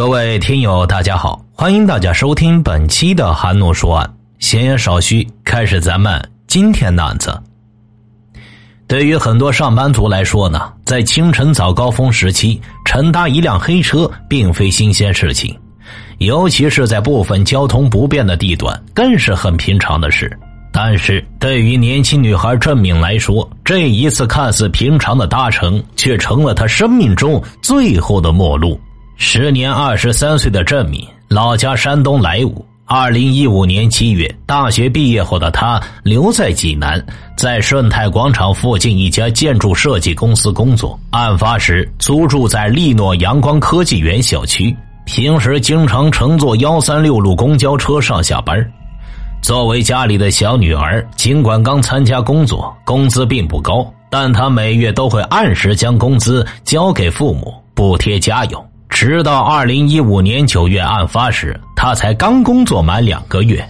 各位听友，大家好，欢迎大家收听本期的韩诺说案。闲言少叙，开始咱们今天的案子。对于很多上班族来说呢，在清晨早高峰时期，乘搭一辆黑车并非新鲜事情，尤其是在部分交通不便的地段，更是很平常的事。但是对于年轻女孩郑敏来说，这一次看似平常的搭乘，却成了她生命中最后的末路。时年二十三岁的郑敏，老家山东莱芜。二零一五年七月，大学毕业后的她留在济南，在顺泰广场附近一家建筑设计公司工作。案发时租住在利诺阳光科技园小区，平时经常乘坐幺三六路公交车上下班。作为家里的小女儿，尽管刚参加工作，工资并不高，但她每月都会按时将工资交给父母，补贴家用。直到二零一五年九月案发时，他才刚工作满两个月。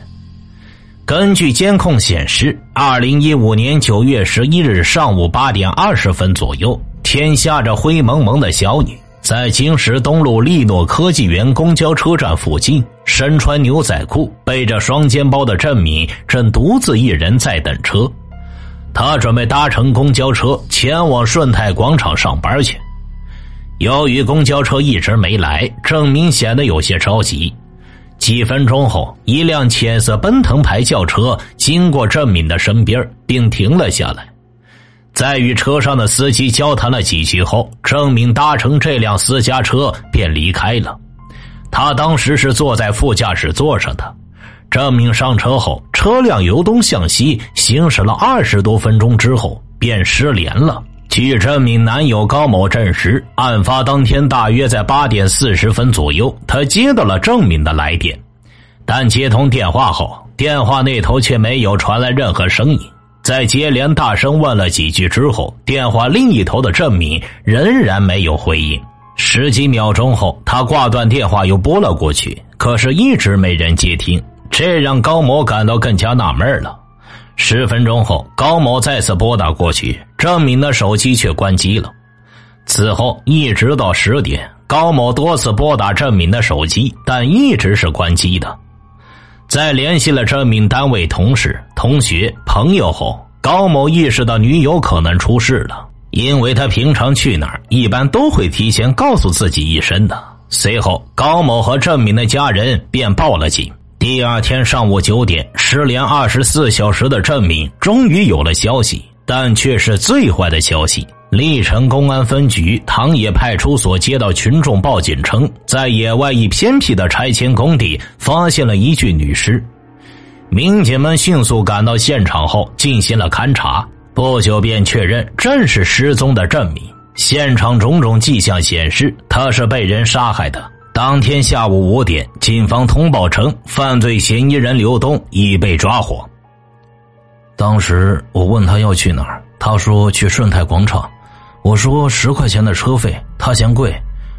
根据监控显示，二零一五年九月十一日上午八点二十分左右，天下着灰蒙蒙的小雨。在京石东路利诺科技园公交车站附近，身穿牛仔裤、背着双肩包的郑敏正独自一人在等车。他准备搭乘公交车前往顺泰广场上班去。由于公交车一直没来，郑明显得有些着急。几分钟后，一辆浅色奔腾牌轿车经过郑敏的身边，并停了下来。在与车上的司机交谈了几句后，郑敏搭乘这辆私家车便离开了。他当时是坐在副驾驶座上的。郑敏上车后，车辆由东向西行驶了二十多分钟之后，便失联了。据郑敏男友高某证实，案发当天大约在八点四十分左右，他接到了郑敏的来电，但接通电话后，电话那头却没有传来任何声音。在接连大声问了几句之后，电话另一头的郑敏仍然没有回应。十几秒钟后，他挂断电话又拨了过去，可是一直没人接听，这让高某感到更加纳闷了。十分钟后，高某再次拨打过去，郑敏的手机却关机了。此后一直到十点，高某多次拨打郑敏的手机，但一直是关机的。在联系了郑敏单位同事、同学、朋友后，高某意识到女友可能出事了，因为他平常去哪儿一般都会提前告诉自己一声的。随后，高某和郑敏的家人便报了警。第二天上午九点，失联二十四小时的郑敏终于有了消息，但却是最坏的消息。历城公安分局唐冶派出所接到群众报警称，在野外一偏僻的拆迁工地发现了一具女尸。民警们迅速赶到现场后进行了勘查，不久便确认正是失踪的郑敏。现场种种迹象显示，她是被人杀害的。当天下午五点，警方通报称，犯罪嫌疑人刘东已被抓获。当时我问他要去哪儿，他说去顺泰广场。我说十块钱的车费，他嫌贵，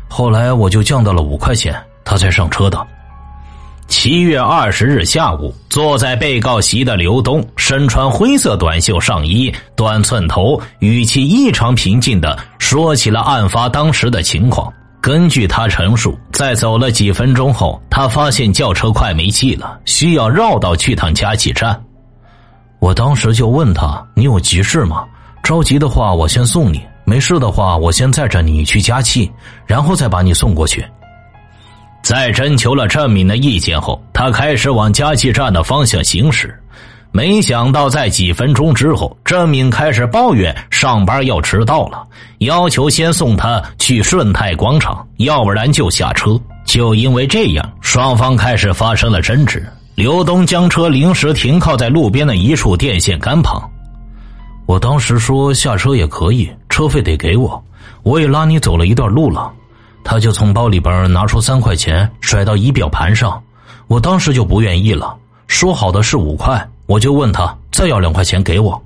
后来我就降到了五块钱，他才上车的。七月二十日下午，坐在被告席的刘东身穿灰色短袖上衣、短寸头，语气异常平静的说起了案发当时的情况。根据他陈述，在走了几分钟后，他发现轿车快没气了，需要绕道去趟加气站。我当时就问他：“你有急事吗？着急的话，我先送你。”没事的话，我先载着你去加气，然后再把你送过去。在征求了郑敏的意见后，他开始往加气站的方向行驶。没想到，在几分钟之后，郑敏开始抱怨上班要迟到了，要求先送他去顺泰广场，要不然就下车。就因为这样，双方开始发生了争执。刘东将车临时停靠在路边的一处电线杆旁。我当时说下车也可以，车费得给我，我也拉你走了一段路了。他就从包里边拿出三块钱甩到仪表盘上，我当时就不愿意了，说好的是五块，我就问他再要两块钱给我，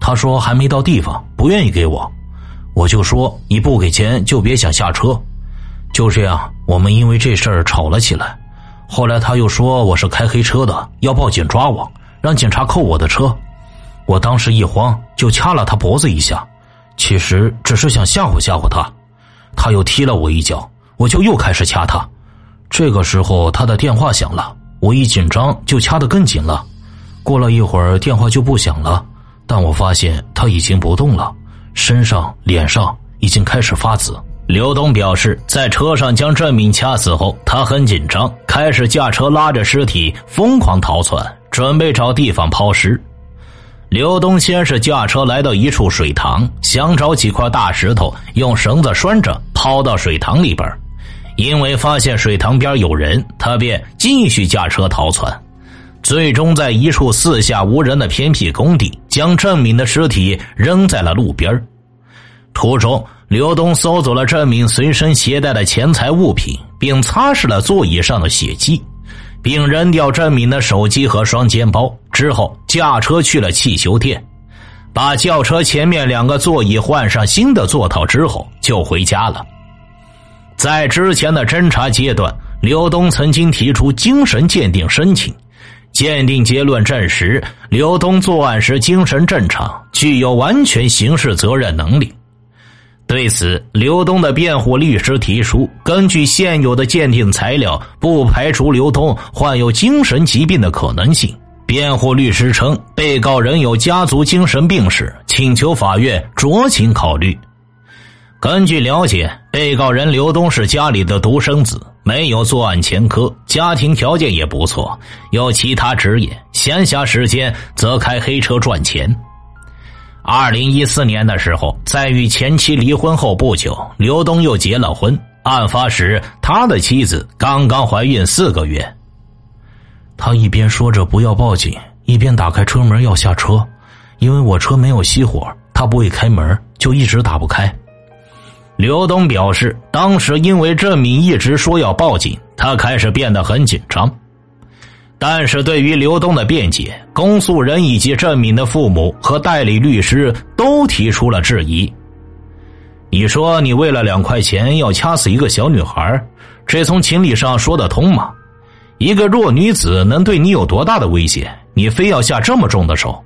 他说还没到地方，不愿意给我，我就说你不给钱就别想下车。就这样，我们因为这事儿吵了起来。后来他又说我是开黑车的，要报警抓我，让警察扣我的车。我当时一慌，就掐了他脖子一下，其实只是想吓唬吓唬他。他又踢了我一脚，我就又开始掐他。这个时候，他的电话响了，我一紧张就掐得更紧了。过了一会儿，电话就不响了，但我发现他已经不动了，身上、脸上已经开始发紫。刘东表示，在车上将郑敏掐死后，他很紧张，开始驾车拉着尸体疯狂逃窜，准备找地方抛尸。刘东先是驾车来到一处水塘，想找几块大石头，用绳子拴着抛到水塘里边。因为发现水塘边有人，他便继续驾车逃窜，最终在一处四下无人的偏僻工地，将郑敏的尸体扔在了路边。途中。刘东搜走了郑敏随身携带的钱财物品，并擦拭了座椅上的血迹，并扔掉郑敏的手机和双肩包。之后驾车去了汽修店，把轿车前面两个座椅换上新的座套之后，就回家了。在之前的侦查阶段，刘东曾经提出精神鉴定申请，鉴定结论证实刘东作案时精神正常，具有完全刑事责任能力。对此，刘东的辩护律师提出，根据现有的鉴定材料，不排除刘东患有精神疾病的可能性。辩护律师称，被告人有家族精神病史，请求法院酌情考虑。根据了解，被告人刘东是家里的独生子，没有作案前科，家庭条件也不错，有其他职业，闲暇时间则开黑车赚钱。二零一四年的时候，在与前妻离婚后不久，刘东又结了婚。案发时，他的妻子刚刚怀孕四个月。他一边说着不要报警，一边打开车门要下车，因为我车没有熄火，他不会开门，就一直打不开。刘东表示，当时因为郑敏一直说要报警，他开始变得很紧张。但是对于刘东的辩解，公诉人以及郑敏的父母和代理律师都提出了质疑。你说你为了两块钱要掐死一个小女孩，这从情理上说得通吗？一个弱女子能对你有多大的威胁？你非要下这么重的手？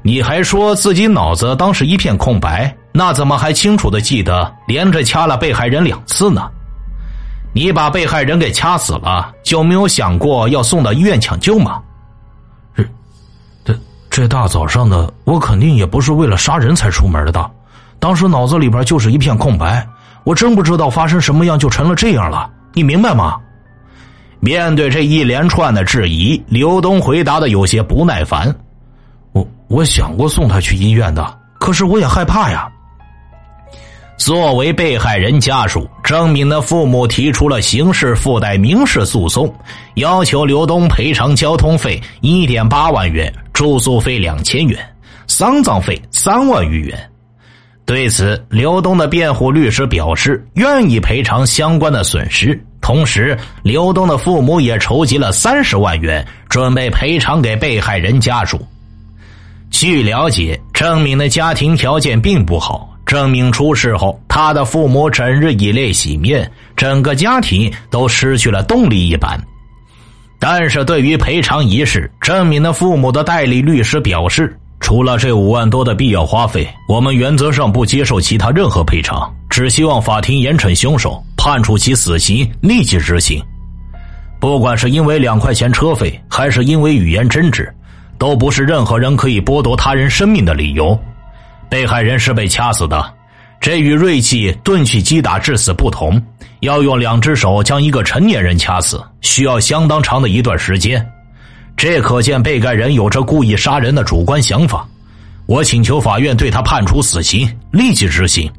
你还说自己脑子当时一片空白，那怎么还清楚的记得连着掐了被害人两次呢？你把被害人给掐死了，就没有想过要送到医院抢救吗？这、这、这大早上的，我肯定也不是为了杀人才出门的。当时脑子里边就是一片空白，我真不知道发生什么样就成了这样了。你明白吗？面对这一连串的质疑，刘东回答的有些不耐烦。我我想过送他去医院的，可是我也害怕呀。作为被害人家属，郑敏的父母提出了刑事附带民事诉讼，要求刘东赔偿交通费一点八万元、住宿费两千元、丧葬费三万余元。对此，刘东的辩护律师表示愿意赔偿相关的损失，同时，刘东的父母也筹集了三十万元，准备赔偿给被害人家属。据了解，郑敏的家庭条件并不好。郑敏出事后，他的父母整日以泪洗面，整个家庭都失去了动力一般。但是对于赔偿一事，郑敏的父母的代理律师表示，除了这五万多的必要花费，我们原则上不接受其他任何赔偿，只希望法庭严惩凶手，判处其死刑，立即执行。不管是因为两块钱车费，还是因为语言争执，都不是任何人可以剥夺他人生命的理由。被害人是被掐死的，这与锐器钝器击打致死不同。要用两只手将一个成年人掐死，需要相当长的一段时间。这可见被害人有着故意杀人的主观想法。我请求法院对他判处死刑，立即执行。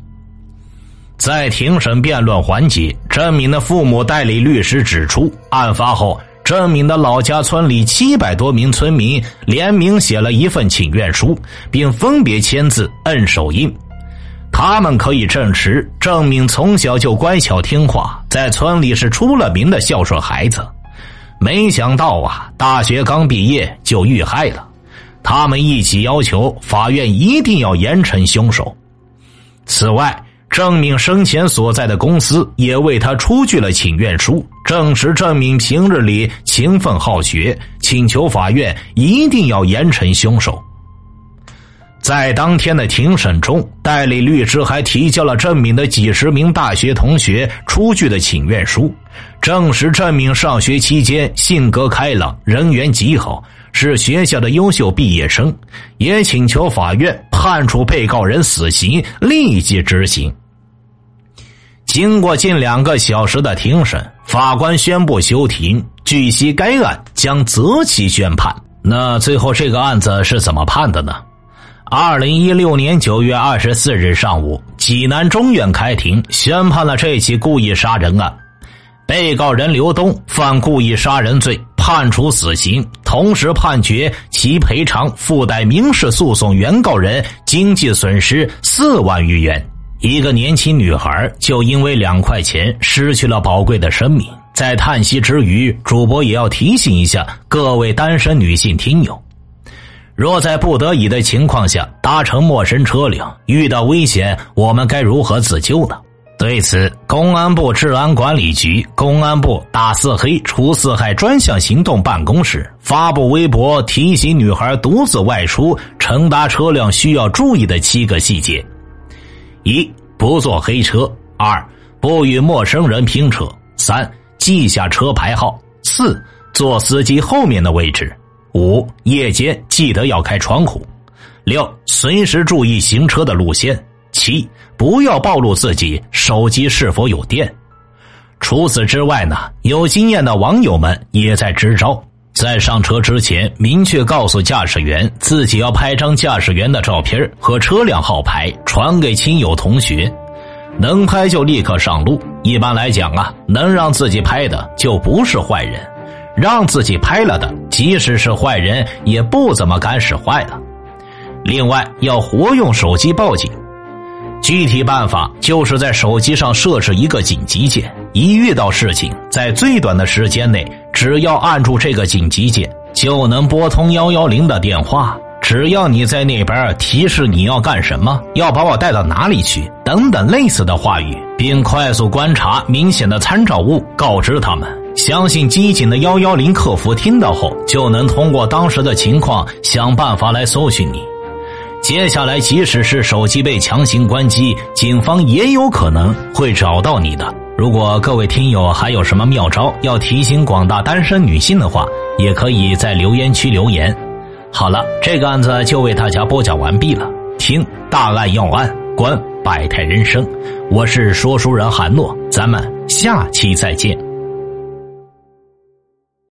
在庭审辩论环节，郑敏的父母代理律师指出，案发后。郑敏的老家村里七百多名村民联名写了一份请愿书，并分别签字、摁手印。他们可以证实，郑敏从小就乖巧听话，在村里是出了名的孝顺孩子。没想到啊，大学刚毕业就遇害了。他们一起要求法院一定要严惩凶手。此外，郑敏生前所在的公司也为他出具了请愿书，证实郑敏平日里勤奋好学，请求法院一定要严惩凶手。在当天的庭审中，代理律师还提交了郑敏的几十名大学同学出具的请愿书，证实郑敏上学期间性格开朗，人缘极好，是学校的优秀毕业生，也请求法院判处被告人死刑，立即执行。经过近两个小时的庭审，法官宣布休庭，据悉该案将择期宣判。那最后这个案子是怎么判的呢？二零一六年九月二十四日上午，济南中院开庭宣判了这起故意杀人案。被告人刘东犯故意杀人罪，判处死刑，同时判决其赔偿附带民事诉讼原告人经济损失四万余元。一个年轻女孩就因为两块钱失去了宝贵的生命。在叹息之余，主播也要提醒一下各位单身女性听友。若在不得已的情况下搭乘陌生车辆，遇到危险，我们该如何自救呢？对此，公安部治安管理局公安部打四黑除四害专项行动办公室发布微博，提醒女孩独自外出乘搭车辆需要注意的七个细节：一、不坐黑车；二、不与陌生人拼车；三、记下车牌号；四、坐司机后面的位置。五夜间记得要开窗户，六随时注意行车的路线，七不要暴露自己手机是否有电。除此之外呢，有经验的网友们也在支招，在上车之前明确告诉驾驶员自己要拍张驾驶员的照片和车辆号牌传给亲友同学，能拍就立刻上路。一般来讲啊，能让自己拍的就不是坏人。让自己拍了的，即使是坏人，也不怎么敢使坏的。另外，要活用手机报警。具体办法就是在手机上设置一个紧急键，一遇到事情，在最短的时间内，只要按住这个紧急键，就能拨通幺幺零的电话。只要你在那边提示你要干什么，要把我带到哪里去，等等类似的话语，并快速观察明显的参照物，告知他们。相信机警的幺幺零客服听到后，就能通过当时的情况想办法来搜寻你。接下来，即使是手机被强行关机，警方也有可能会找到你的。如果各位听友还有什么妙招要提醒广大单身女性的话，也可以在留言区留言。好了，这个案子就为大家播讲完毕了。听大案要案，观百态人生，我是说书人韩诺，咱们下期再见。